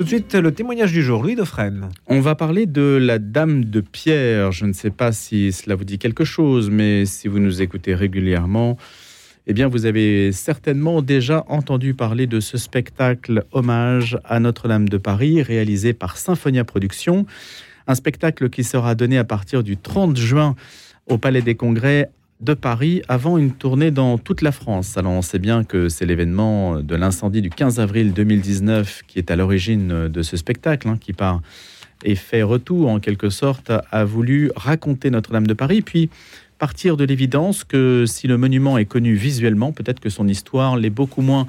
Tout de suite, le témoignage du jour, Louis Dauphren. On va parler de la Dame de Pierre. Je ne sais pas si cela vous dit quelque chose, mais si vous nous écoutez régulièrement, eh bien, vous avez certainement déjà entendu parler de ce spectacle hommage à Notre-Dame de Paris, réalisé par Symphonia Productions. Un spectacle qui sera donné à partir du 30 juin au Palais des Congrès de Paris avant une tournée dans toute la France. Alors on sait bien que c'est l'événement de l'incendie du 15 avril 2019 qui est à l'origine de ce spectacle, hein, qui par effet retour en quelque sorte a voulu raconter Notre-Dame de Paris, puis partir de l'évidence que si le monument est connu visuellement, peut-être que son histoire l'est beaucoup moins.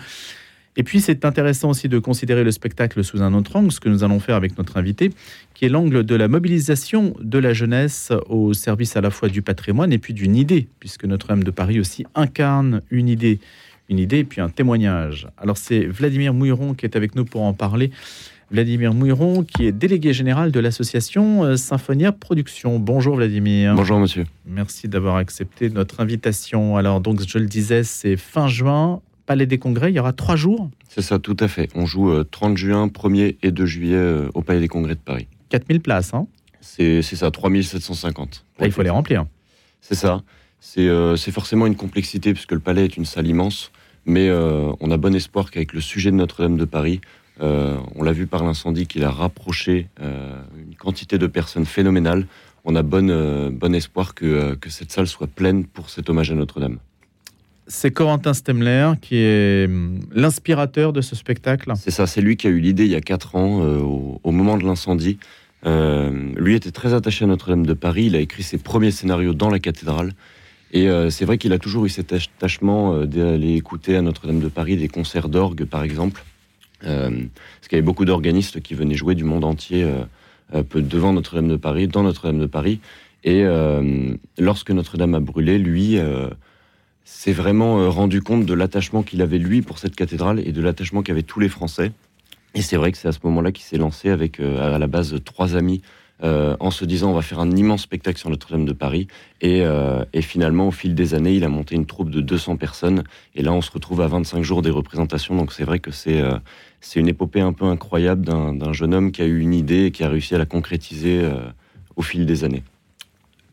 Et puis c'est intéressant aussi de considérer le spectacle sous un autre angle, ce que nous allons faire avec notre invité, qui est l'angle de la mobilisation de la jeunesse au service à la fois du patrimoine et puis d'une idée, puisque Notre-Dame de Paris aussi incarne une idée, une idée et puis un témoignage. Alors c'est Vladimir Mouilleron qui est avec nous pour en parler. Vladimir Mouilleron, qui est délégué général de l'association euh, Symphonia Productions. Bonjour Vladimir. Bonjour monsieur. Merci d'avoir accepté notre invitation. Alors donc je le disais, c'est fin juin Palais des Congrès. Il y aura trois jours C'est ça, tout à fait. On joue 30 euh, juin, 1er et 2 juillet euh, au Palais des Congrès de Paris. 4000 places, hein C'est ça, 3750. Là, il faut les remplir. C'est ça. Euh, c'est forcément une complexité puisque le palais est une salle immense, mais on a bon espoir qu'avec le sujet de Notre-Dame de Paris, on l'a vu par l'incendie qu'il a rapproché une quantité de personnes phénoménales. On a bon, bon espoir que, que cette salle soit pleine pour cet hommage à Notre-Dame c'est Corentin Stemler qui est hum, l'inspirateur de ce spectacle. C'est ça, c'est lui qui a eu l'idée il y a 4 ans, euh, au, moment de l'incendie. Euh, lui était très attaché à Notre-Dame de Paris, il a écrit ses premiers scénarios dans la cathédrale. Et euh, c'est vrai qu'il a toujours eu cet attachement d'aller écouter à Notre-Dame de Paris des concerts d'orgue, par exemple. parce qu'il y avait beaucoup d'organistes qui venaient jouer du monde entier devant Notre-Dame de Paris, dans Notre-Dame de Paris. Et lorsque Notre-Dame a brûlé, lui s'est vraiment euh, rendu compte de l'attachement qu'il avait lui pour cette cathédrale et de l'attachement qu'avaient tous les Français. Et c'est vrai que c'est à ce moment-là qu'il s'est lancé avec euh, à la base trois amis euh, en se disant on va faire un immense spectacle sur Notre-Dame de Paris. Et, et, finalement, au fil des années, il a monté une troupe de 200 personnes. Et là, on se retrouve à 25 jours des représentations. Donc c'est vrai que c'est c'est une épopée un peu incroyable d'un jeune homme qui a eu une idée et qui a réussi à la concrétiser au fil des années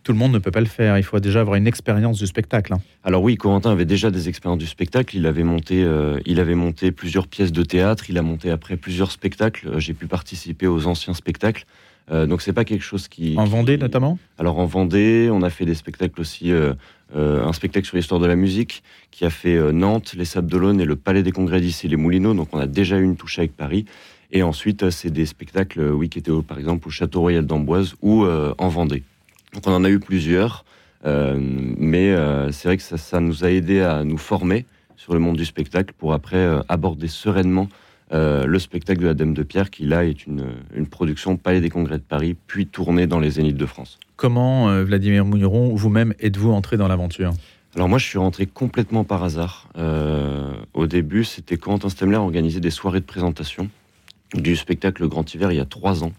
tout le monde ne peut pas le faire. Il faut déjà avoir une expérience du spectacle. Hein. Alors oui, Corentin avait déjà des expériences du spectacle. Il avait monté, euh, il avait monté plusieurs pièces de théâtre. Il a monté après plusieurs spectacles. Euh, j'ai pu participer aux anciens spectacles. Euh, donc c'est pas quelque chose qui. En Vendée notamment? Alors en Vendée, on a fait des spectacles aussi. un spectacle sur l'histoire de la musique qui a fait Nantes, les Sables d'Olonne et le Palais des Congrès d'ici les Moulineaux. Donc on a déjà eu une touche avec Paris. Et ensuite, c'est des spectacles, oui, qui étaient par exemple au Château Royal d'Amboise ou en Vendée. Donc on en a eu plusieurs, euh, mais euh, c'est vrai que ça, nous a aidé à nous former sur le monde du spectacle pour après euh, aborder sereinement le spectacle de la Dame de Pierre, qui là est une, production Palais des Congrès de Paris, puis tournée dans les Zéniths de France. Comment, Vladimir Mouilleron, vous-même êtes-vous entré dans l'aventure? Alors moi, je suis rentré complètement par hasard. au début, c'était Quentin Stemler organisait des soirées de présentation du spectacle Grand Hiver il y a trois ans.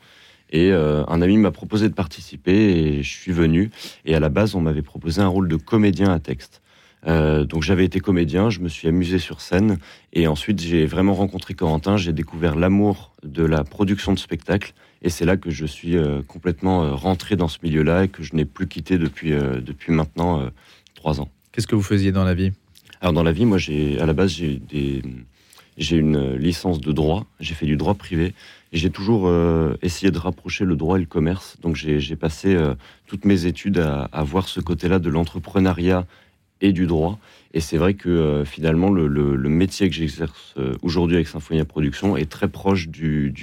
Et euh, un ami m'a proposé de participer et je suis venu. Et à la base, on m'avait proposé un rôle de comédien à texte. Euh, donc j'avais été comédien, je me suis amusé sur scène et ensuite j'ai vraiment rencontré Corentin, j'ai découvert l'amour de la production de spectacle et c'est là que je suis euh, complètement rentré dans ce milieu-là et que je n'ai plus quitté depuis, depuis maintenant trois ans. Qu'est-ce que vous faisiez dans la vie? Alors dans la vie, moi j'ai à la base j'ai des j'ai une licence de droit, j'ai fait du droit privé j'ai toujours euh, essayé de rapprocher le droit et le commerce. Donc j'ai passé euh, toutes mes études à, voir ce côté-là de l'entrepreneuriat et du droit. Et c'est vrai que euh, finalement, le, métier que j'exerce aujourd'hui avec Symphonia Production est très proche de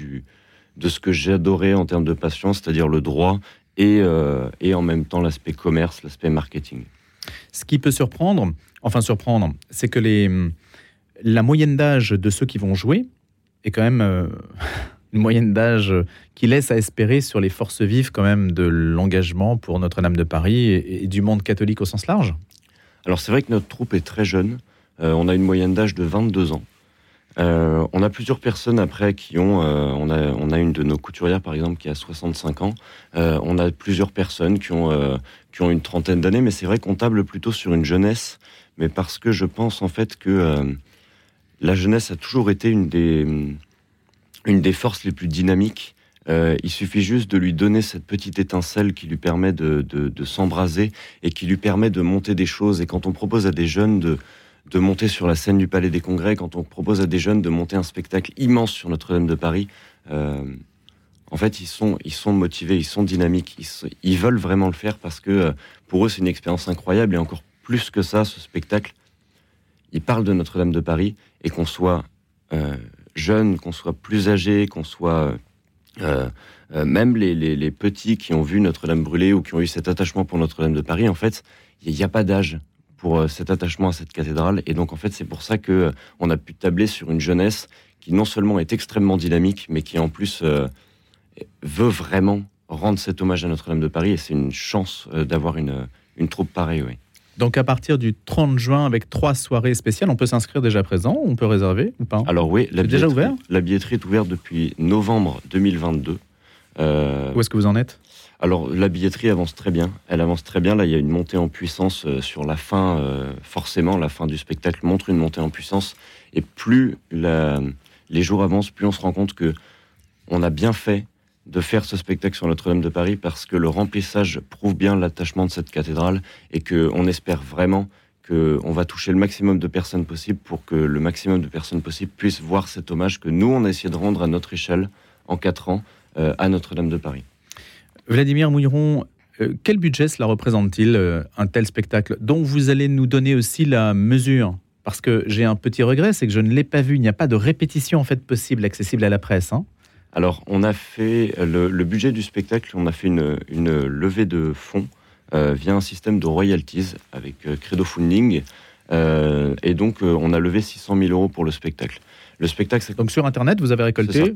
ce que j'adorais en termes de passion, c'est-à-dire le droit et en même temps l'aspect commerce, l'aspect marketing. Ce qui peut surprendre, enfin surprendre, c'est que les, la moyenne d'âge de ceux qui vont jouer est quand même une moyenne d'âge qui laisse à espérer sur les forces vives quand même de l'engagement pour Notre-Dame de Paris et, du monde catholique au sens large Alors c'est vrai que notre troupe est très jeune. Euh, on a une moyenne d'âge de 22 ans. Euh, on a plusieurs personnes après qui ont, euh, on, a, on a une de nos couturières par exemple qui a 65 ans. on a plusieurs personnes qui ont, qui ont une trentaine d'années, mais c'est vrai qu'on table plutôt sur une jeunesse, mais parce que je pense en fait que la jeunesse a toujours été une des, des forces les plus dynamiques. Euh, il suffit juste de lui donner cette petite étincelle qui lui permet de, s'embraser et qui lui permet de monter des choses. Et quand on propose à des jeunes de, monter sur la scène du Palais des Congrès, quand on propose à des jeunes de monter un spectacle immense sur Notre-Dame de Paris, euh, en fait, ils sont, motivés, ils sont dynamiques, ils, ils veulent vraiment le faire parce que euh, pour eux, c'est une expérience incroyable et encore plus que ça, ce spectacle, il parle de Notre-Dame de Paris et qu'on soit euh, jeune, qu'on soit plus âgé, qu'on soit euh, euh, même les, petits qui ont vu Notre-Dame brûler ou qui ont eu cet attachement pour Notre-Dame de Paris, en fait, il n'y a pas d'âge pour cet attachement à cette cathédrale. Et donc, en fait, c'est pour ça que on a pu tabler sur une jeunesse qui non seulement est extrêmement dynamique, mais qui en plus veut vraiment rendre cet hommage à Notre-Dame de Paris. Et c'est une chance d'avoir une, une troupe pareille, oui. Donc à partir du 30 juin, avec trois soirées spéciales, on peut s'inscrire déjà présent, on peut réserver ou pas? Alors oui, la déjà ouvert? La billetterie est ouverte depuis novembre 2022. Euh, Où est-ce que vous en êtes? alors la billetterie avance très bien, elle avance très bien. Là, il y a une montée en puissance euh, sur la fin. Euh, forcément, la fin du spectacle montre une montée en puissance. Et plus les jours avancent, plus on se rend compte que on a bien fait de faire ce spectacle sur Notre-Dame de Paris parce que le remplissage prouve bien l'attachement de cette cathédrale et qu'on espère vraiment qu'on va toucher le maximum de personnes possible pour que le maximum de personnes possible puissent voir cet hommage que nous, on a essayé de rendre à notre échelle en quatre ans euh, à Notre-Dame de Paris. Vladimir Mouilleron, euh, quel budget cela représente-t-il, euh, un tel spectacle dont vous allez nous donner aussi la mesure? Parce que j'ai un petit regret, c'est que je ne l'ai pas vu. Il n'y a pas de répétition en fait possible, accessible à la presse. Hein alors, on a fait le, budget du spectacle, on a fait une, levée de fonds euh, via un système de royalties avec euh, Credo Funding. Euh, et donc, on a levé 600 000 euros pour le spectacle. Le spectacle, donc sur Internet, vous avez récolté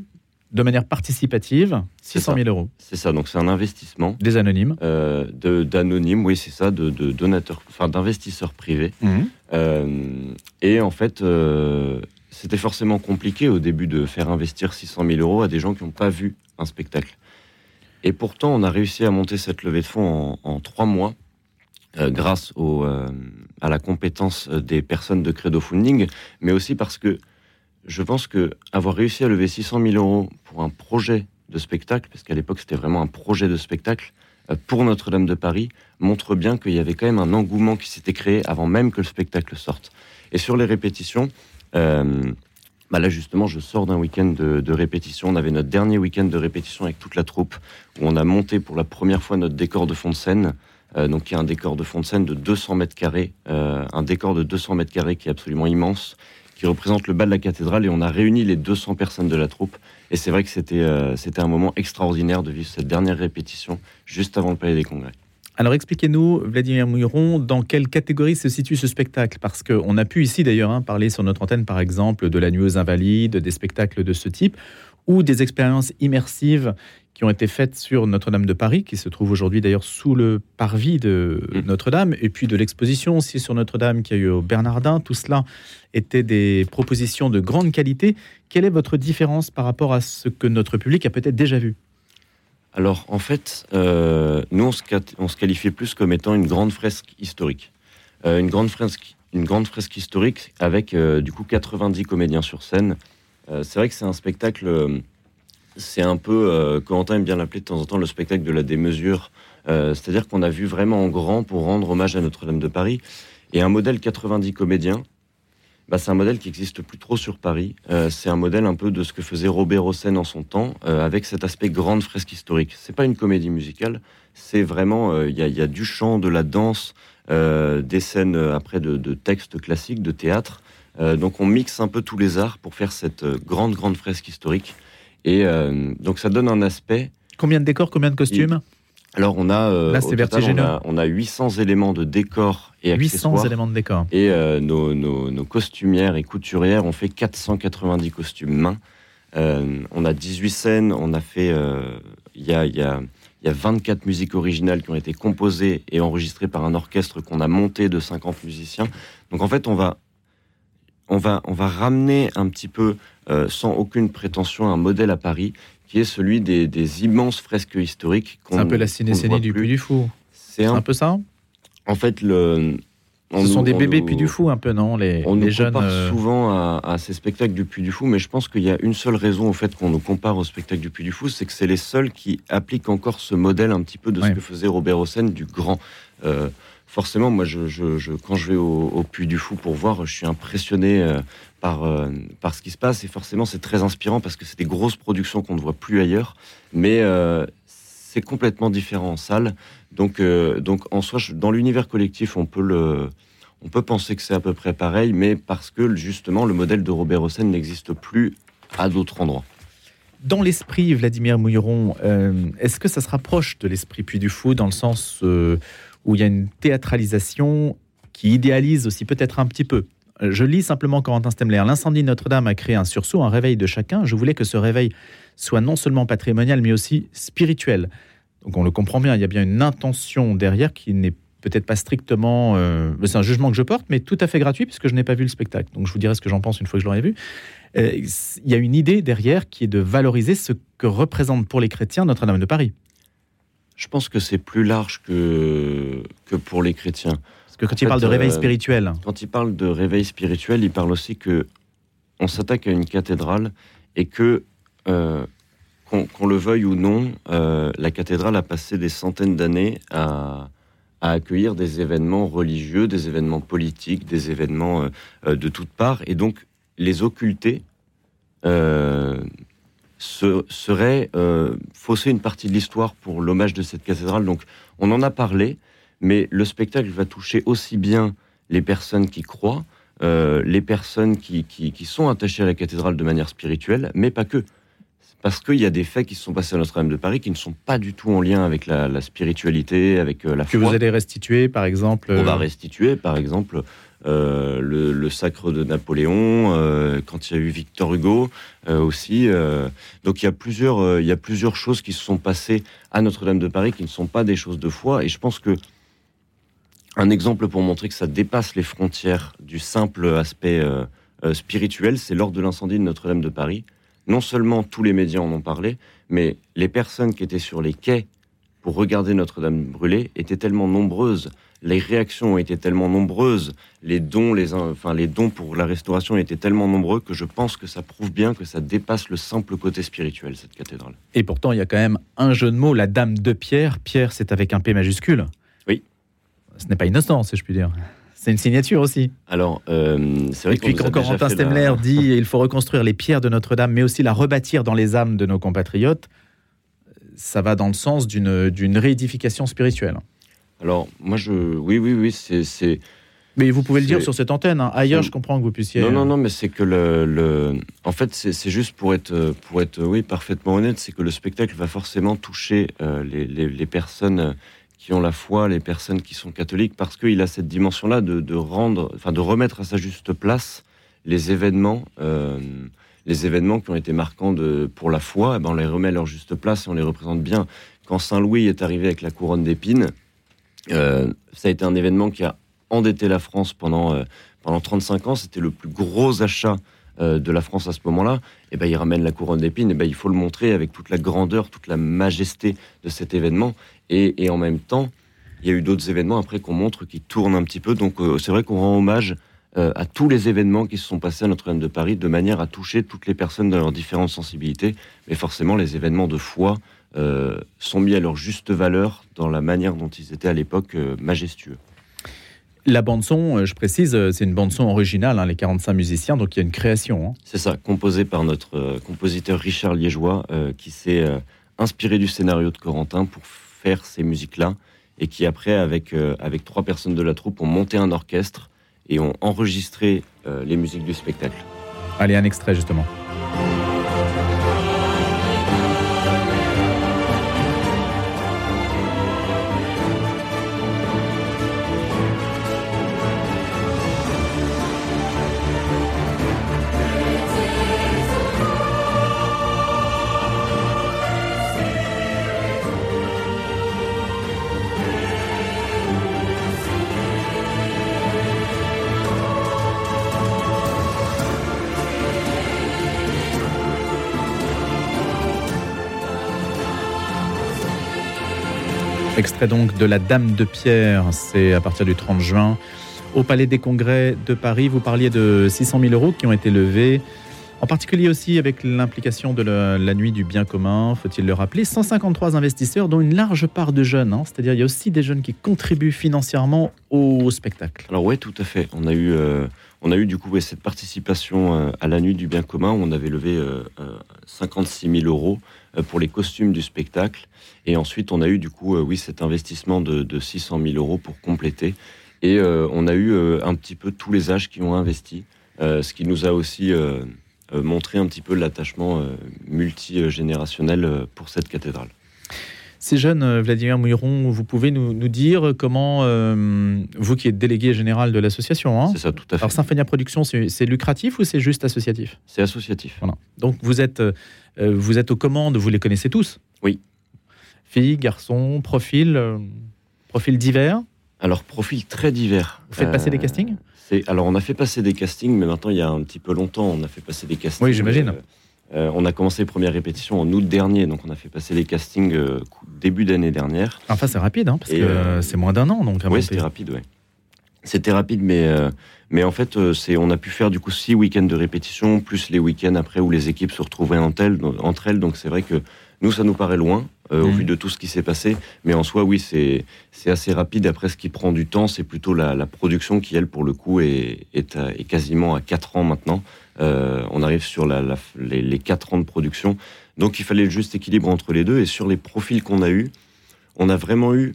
de manière participative 600 000 euros. C'est ça, donc c'est un investissement. Des anonymes D'anonymes, oui, c'est ça, de, donateurs, enfin d'investisseurs privés. Mmh. et en fait, c'était forcément compliqué au début de faire investir 600 000 euros à des gens qui n'ont pas vu un spectacle. Et pourtant, on a réussi à monter cette levée de fonds en, trois mois, euh, grâce euh, à la compétence des personnes de Credo Funding, mais aussi parce que je pense que avoir réussi à lever 600 000 euros pour un projet de spectacle, parce qu'à l'époque c'était vraiment un projet de spectacle, euh, pour Notre-Dame de Paris, montre bien qu'il y avait quand même un engouement qui s'était créé avant même que le spectacle sorte. Et sur les répétitions, bah là justement, je sors d'un week-end de, répétition. On avait notre dernier week-end de répétition avec toute la troupe, où on a monté pour la première fois notre décor de fond de scène. Euh, donc y a un décor de fond de scène de 200 mètres carrés, euh, un décor de 200 mètres carrés qui est absolument immense, qui représente le bas de la cathédrale. Et on a réuni les 200 personnes de la troupe. Et c'est vrai que c'était c'était un moment extraordinaire de vivre cette dernière répétition juste avant le Palais des Congrès. Alors expliquez-nous, Vladimir Mouilleron, dans quelle catégorie se situe ce spectacle? Parce qu'on a pu ici d'ailleurs hein, parler sur notre antenne par exemple de la nuit aux invalides, des spectacles de ce type, ou des expériences immersives qui ont été faites sur Notre-Dame de Paris, qui se trouve aujourd'hui d'ailleurs sous le parvis de mmh. Notre-Dame, et puis de l'exposition aussi sur Notre-Dame qui a eu au Bernardin. Tout cela était des propositions de grande qualité. Quelle est votre différence par rapport à ce que notre public a peut-être déjà vu? Alors, en fait, euh, nous, on se, on qualifiait plus comme étant une grande fresque historique. Euh, une, grande fresque, une grande fresque historique avec, euh, du coup, 90 comédiens sur scène. c'est vrai que c'est un spectacle... c'est un peu, Corentin aime bien l'appeler de temps en temps, le spectacle de la démesure. C'est-à-dire qu'on a vu vraiment en grand pour rendre hommage à Notre-Dame de Paris. Et un modèle 90 comédiens, bah, c'est un modèle qui existe plus trop sur Paris. Euh, c'est un modèle un peu de ce que faisait Robert Hossein en son temps, euh, avec cet aspect grande fresque historique. C'est pas une comédie musicale, c'est vraiment euh, il y, a du chant, de la danse, des scènes après de, textes classiques, de théâtre. donc on mixe un peu tous les arts pour faire cette grande grande fresque historique. Et donc ça donne un aspect. Combien de décors, combien de costumes? Alors on a, euh, Là, vertigineux. on, a, 800 éléments de décor et 800 éléments de décor. Et euh, nos, costumières et couturières ont fait 490 costumes main. Euh, on a 18 scènes, on a fait... Il y a, y, a, y, a, 24 musiques originales qui ont été composées et enregistrées par un orchestre qu'on a monté de 50 musiciens. Donc en fait, on va, on va, on va ramener un petit peu, sans aucune prétention, un modèle à Paris qui est celui des, immenses fresques historiques. C'est un peu la cinécénie du Puy du Fou. C'est un, peu ça En fait, le, Ce sont des bébés Puy du Fou un peu, non? Les, On les nous jeunes. compare euh, souvent à, à ces spectacles du Puy du Fou, mais je pense qu'il y a une seule raison au fait qu'on nous compare au spectacle du Puy du Fou, c'est que c'est les seuls qui appliquent encore ce modèle un petit peu de Ouais. ce que faisait Robert Hossein du grand. Euh, forcément, moi, je, quand je vais au, au Puy du Fou pour voir, je suis impressionné euh, par, euh, par ce qui se passe, et forcément, c'est très inspirant parce que c'est des grosses productions qu'on ne voit plus ailleurs, mais euh, c'est complètement différent en salle. Donc, en soi, dans l'univers collectif, on peut penser que c'est à peu près pareil, mais parce que justement le modèle de Robert Hossein n'existe plus à d'autres endroits. Dans l'esprit, Vladimir Mouilleron, est-ce que ça se rapproche de l'esprit Puy du Fou dans le sens où il y a une théâtralisation qui idéalise aussi peut-être un petit peu Je lis simplement Corentin Stemler. L'incendie de Notre-Dame a créé un sursaut, un réveil de chacun. Je voulais que ce réveil soit non seulement patrimonial, mais aussi spirituel. Donc on le comprend bien, il y a bien une intention derrière qui n'est peut-être pas strictement... euh, c'est un jugement que je porte, mais tout à fait gratuit, puisque je n'ai pas vu le spectacle. Donc je vous dirai ce que j'en pense une fois que je l'aurai vu. Euh, il y a une idée derrière qui est de valoriser ce que représente pour les chrétiens Notre-Dame de Paris. Je pense que c'est plus large que, que pour les chrétiens. Parce que quand En il parle de réveil euh, spirituel, Quand il parle de réveil spirituel, il parle aussi que on s'attaque à une cathédrale et que euh, qu'on le veuille ou non, euh, la cathédrale a passé des centaines d'années à, à accueillir des événements religieux, des événements politiques, des événements euh, de toutes parts, et donc les occulter se- serait euh, fausser une partie de l'histoire pour l'hommage de cette cathédrale. Donc on en a parlé, mais le spectacle va toucher aussi bien les personnes qui croient, euh, les personnes qui, qui, qui sont attachées à la cathédrale de manière spirituelle, mais pas que. Parce qu'il y a des faits qui se sont passés à Notre-Dame de Paris qui ne sont pas du tout en lien avec la, la spiritualité, avec euh, la que foi. vous allez restituer, par exemple. On va euh, restituer, par exemple, euh, le, le sacre de Napoléon, euh, quand il y a eu Victor Hugo euh, aussi. donc il y, a plusieurs, il y a plusieurs choses qui se sont passées à Notre-Dame de Paris qui ne sont pas des choses de foi. Et je pense que un exemple pour montrer que ça dépasse les frontières du simple aspect spirituel, c'est lors de l'incendie de Notre-Dame de Paris. Non seulement tous les médias en ont parlé, mais les personnes qui étaient sur les quais pour regarder Notre-Dame brûler étaient tellement nombreuses, les réactions ont été tellement nombreuses, les dons, les, enfin, les dons pour la restauration étaient tellement nombreux que je pense que ça prouve bien que ça dépasse le simple côté spirituel, cette cathédrale. Et pourtant, il y a quand même un jeu de mots, la Dame de Pierre. Pierre, c'est avec un P majuscule. Oui. Ce n'est pas innocent, si je puis dire. C'est une signature aussi. Alors, euh, c'est vrai Et puis quand Corentin la- Stemler dit il faut reconstruire les pierres de Notre-Dame, mais aussi la rebâtir dans les âmes de nos compatriotes, ça va dans le sens d'une réédification spirituelle. Alors, moi, je... Oui, oui, oui, c'est... Mais vous pouvez le dire sur cette antenne. hein. Ailleurs, Mm. je comprends que vous puissiez. Non, non, non, mais c'est que le, le- en fait, c'est c'est juste pour être, pour être, oui, parfaitement honnête, c'est que le spectacle va forcément toucher euh, les, les- les personnes qui ont la foi, les personnes qui sont catholiques, parce qu'il a cette dimension-là de, rendre, enfin, de remettre à sa juste place les événements, euh, les événements qui ont été marquants de, pour la foi. eh ben, on les remet à leur juste place et on les représente bien. Quand Saint Louis est arrivé avec la couronne d'épines, euh, ça a été un événement qui a endetté la France pendant euh, pendant 35 ans, c'était le plus gros achat de la France à ce moment-là. Et ben, il ramène la couronne d'épines. Et ben, il faut le montrer avec toute la grandeur, toute la majesté de cet événement. Et, en même temps, il y a eu d'autres événements après qu'on montre qui tournent un petit peu. Donc, euh, c'est vrai qu'on rend hommage euh, à tous les événements qui se sont passés à Notre-Dame de Paris de manière à toucher toutes les personnes dans leurs différentes sensibilités. Mais forcément, les événements de foi euh, sont mis à leur juste valeur dans la manière dont ils étaient à l'époque euh, majestueux. La bande-son, euh, je précise, euh, c'est une bande-son originale, hein, les 45 musiciens, donc il y a une création. hein. C'est ça, composé par notre euh, compositeur Richard Liégeois, euh, qui s'est euh, inspiré du scénario de Corentin pour faire ces musiques-là, et qui après, avec, avec trois personnes de la troupe, ont monté un orchestre et ont enregistré les musiques du spectacle. Allez, un extrait justement. Extrait donc de La Dame de Pierre, c'est à partir du 30 juin au Palais des Congrès de Paris. Vous parliez de 600 000 euros qui ont été levés. En particulier aussi avec l'implication de la, nuit du bien commun, faut-il le rappeler, 153 investisseurs, dont une large part de jeunes. hein. C'est-à-dire il y a aussi des jeunes qui contribuent financièrement au spectacle. Alors ouais, tout à fait. On a eu, euh, on a eu du coup cette participation euh, à la nuit du bien commun où on avait levé euh, euh, 56 000 euros pour les costumes du spectacle. Et ensuite, on a eu du coup, euh, oui, cet investissement de, de 600 000 euros pour compléter. Et euh, on a eu euh, un petit peu tous les âges qui ont investi, euh, ce qui nous a aussi euh, euh, montré un petit peu l'attachement euh, multigénérationnel euh, pour cette cathédrale. Ces jeunes, euh, Vladimir Mouiron, vous pouvez nous, nous dire comment, euh, vous qui êtes délégué général de l'association, hein, C'est ça, tout à fait. alors Symphonia Production, c'est c'est lucratif ou c'est juste associatif? C'est associatif. Voilà. Donc vous êtes, euh, vous êtes aux commandes, vous les connaissez tous? Oui. Filles, garçons, profils, euh, profils divers? Alors, profil très divers. Vous faites passer des castings? c'est- Alors, on a fait passer des castings, mais maintenant, il y a un petit peu longtemps, on a fait passer des castings. Oui, j'imagine. Euh, on a commencé les premières répétitions en août dernier, donc on a fait passer les castings euh, début d'année dernière. Enfin, c'est rapide, hein, parce Et, que euh, c'est moins d'un an. Donc, Oui, c'était rapide, ouais. C'était rapide, mais, mais en fait, c'est, on a pu faire du coup six week-ends de répétition, plus les week-ends après où les équipes se retrouvaient entre elles. Entre elles donc c'est vrai que nous, ça nous paraît loin euh, au vu de tout ce qui s'est passé. Mais en soi, oui, c'est, assez rapide. Après, ce qui prend du temps, c'est plutôt la, la production qui, elle, pour le coup, est, est, à- est quasiment à 4 ans maintenant. Euh, on arrive sur la, la- les, les 4 ans de production. Donc, il fallait le juste équilibre entre les deux. Et sur les profils qu'on a eus, on a vraiment eu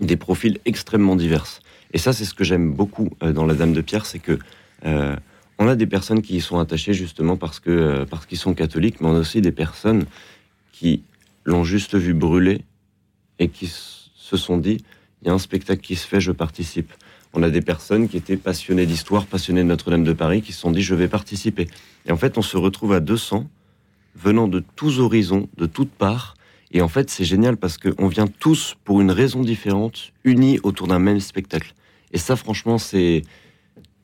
des profils extrêmement divers. Et ça, c'est ce que j'aime beaucoup euh, dans la Dame de Pierre, c'est que euh, on a des personnes qui y sont attachées justement parce que euh, parce qu'ils sont catholiques, mais on a aussi des personnes qui l'ont juste vu brûler et qui se sont dit il y a un spectacle qui se fait, je participe. On a des personnes qui étaient passionnées d'histoire, passionnées de Notre-Dame de Paris, qui se sont dit je vais participer. Et en fait, on se retrouve à 200 venant de tous horizons, de toutes parts. Et en fait, c'est génial parce qu'on vient tous pour une raison différente, unis autour d'un même spectacle. Et ça, franchement, c'est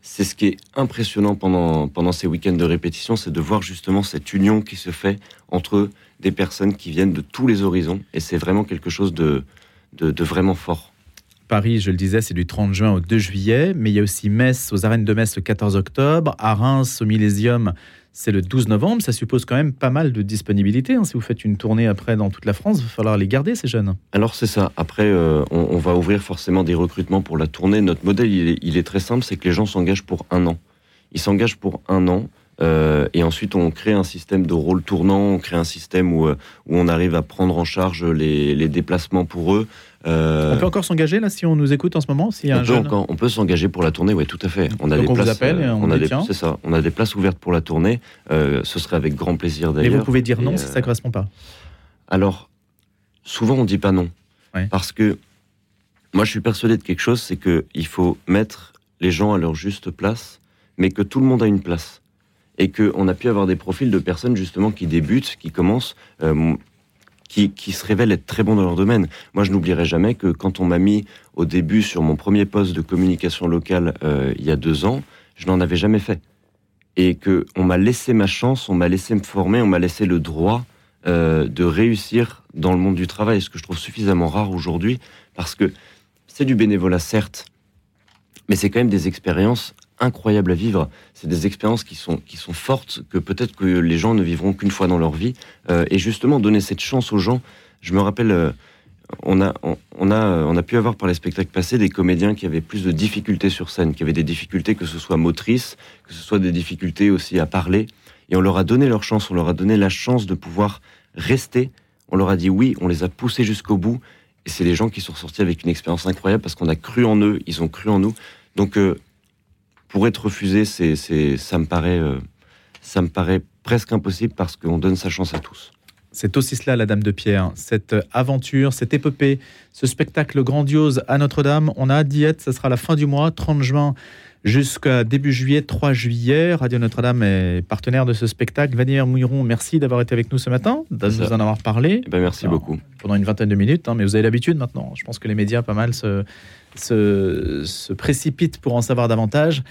c'est ce qui est impressionnant pendant, pendant ces week-ends de répétition, c'est de voir justement cette union qui se fait entre des personnes qui viennent de tous les horizons. Et c'est vraiment quelque chose de, de, de vraiment fort. Paris, je le disais, c'est du 30 juin au 2 juillet, mais il y a aussi Metz aux arènes de Metz le 14 octobre, à Reims au Millésium, c'est le 12 novembre. Ça suppose quand même pas mal de disponibilité. hein. Si vous faites une tournée après dans toute la France, il va falloir les garder, ces jeunes. Alors c'est ça. Après, euh, on, va ouvrir forcément des recrutements pour la tournée. Notre modèle, il est très simple, c'est que les gens s'engagent pour un an. Ils s'engagent pour un an. Euh, et ensuite, on crée un système de rôle tournant, on crée un système où, euh, où on arrive à prendre en charge les, les déplacements pour eux. Euh, On peut encore s'engager là si on nous écoute en ce moment y a on un peut, jeune encore- on peut s'engager pour la tournée, oui, tout à fait. On a Donc des on vous places, appelle et on a dit, des, tiens. c'est ça. On a des places ouvertes pour la tournée. Euh, ce serait avec grand plaisir Mais d'ailleurs. vous pouvez dire non Et, si ça ne correspond pas. Alors, souvent on dit pas non. Ouais. Parce que moi je suis persuadé de quelque chose, c'est que il faut mettre les gens à leur juste place, mais que tout le monde a une place. Et qu'on a pu avoir des profils de personnes justement qui débutent, qui commencent, euh, qui, qui se révèlent être très bons dans leur domaine. Moi je n'oublierai jamais que quand on m'a mis au début sur mon premier poste de communication locale euh, il y a deux ans, je n'en avais jamais fait. Et que on m'a laissé ma chance, on m'a laissé me former, on m'a laissé le droit euh, de réussir dans le monde du travail, ce que je trouve suffisamment rare aujourd'hui, parce que c'est du bénévolat, certes, mais c'est quand même des expériences incroyables à vivre. C'est des expériences qui sont, qui sont fortes, que peut-être que les gens ne vivront qu'une fois dans leur vie. Euh, et justement, donner cette chance aux gens, je me rappelle, euh, on, a, on, a, euh, on a pu avoir par les spectacles passés des comédiens qui avaient plus de difficultés sur scène, qui avaient des difficultés, que ce soit motrices, que ce soit des difficultés aussi à parler. Et on leur a donné leur chance, on leur a donné la chance de pouvoir rester. On leur a dit oui, on les a poussés jusqu'au bout. Et c'est les gens qui sont sortis avec une expérience incroyable parce qu'on a cru en eux, ils ont cru en nous. Donc, pour être refusé, c'est, c'est, ça me paraît, euh, ça me paraît presque impossible parce qu'on donne sa chance à tous. C'est aussi cela, la Dame de Pierre, cette aventure, cette épopée, ce spectacle grandiose à Notre-Dame. On a hâte d'y être, ce sera la fin du mois, 30 juin jusqu'à début juillet, 3 juillet. Radio Notre-Dame est partenaire de ce spectacle. Vladimir Mouiron, merci d'avoir été avec nous ce matin, de nous ça. en avoir parlé Eh ben, merci Alors, beaucoup. pendant une vingtaine de minutes, hein, mais vous avez l'habitude maintenant. Je pense que les médias, pas mal, se, se, se précipitent pour en savoir davantage.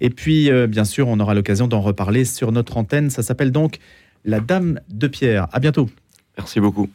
Et puis, euh, bien sûr, on aura l'occasion d'en reparler sur notre antenne. Ça s'appelle donc La Dame de Pierre. À bientôt. Merci beaucoup.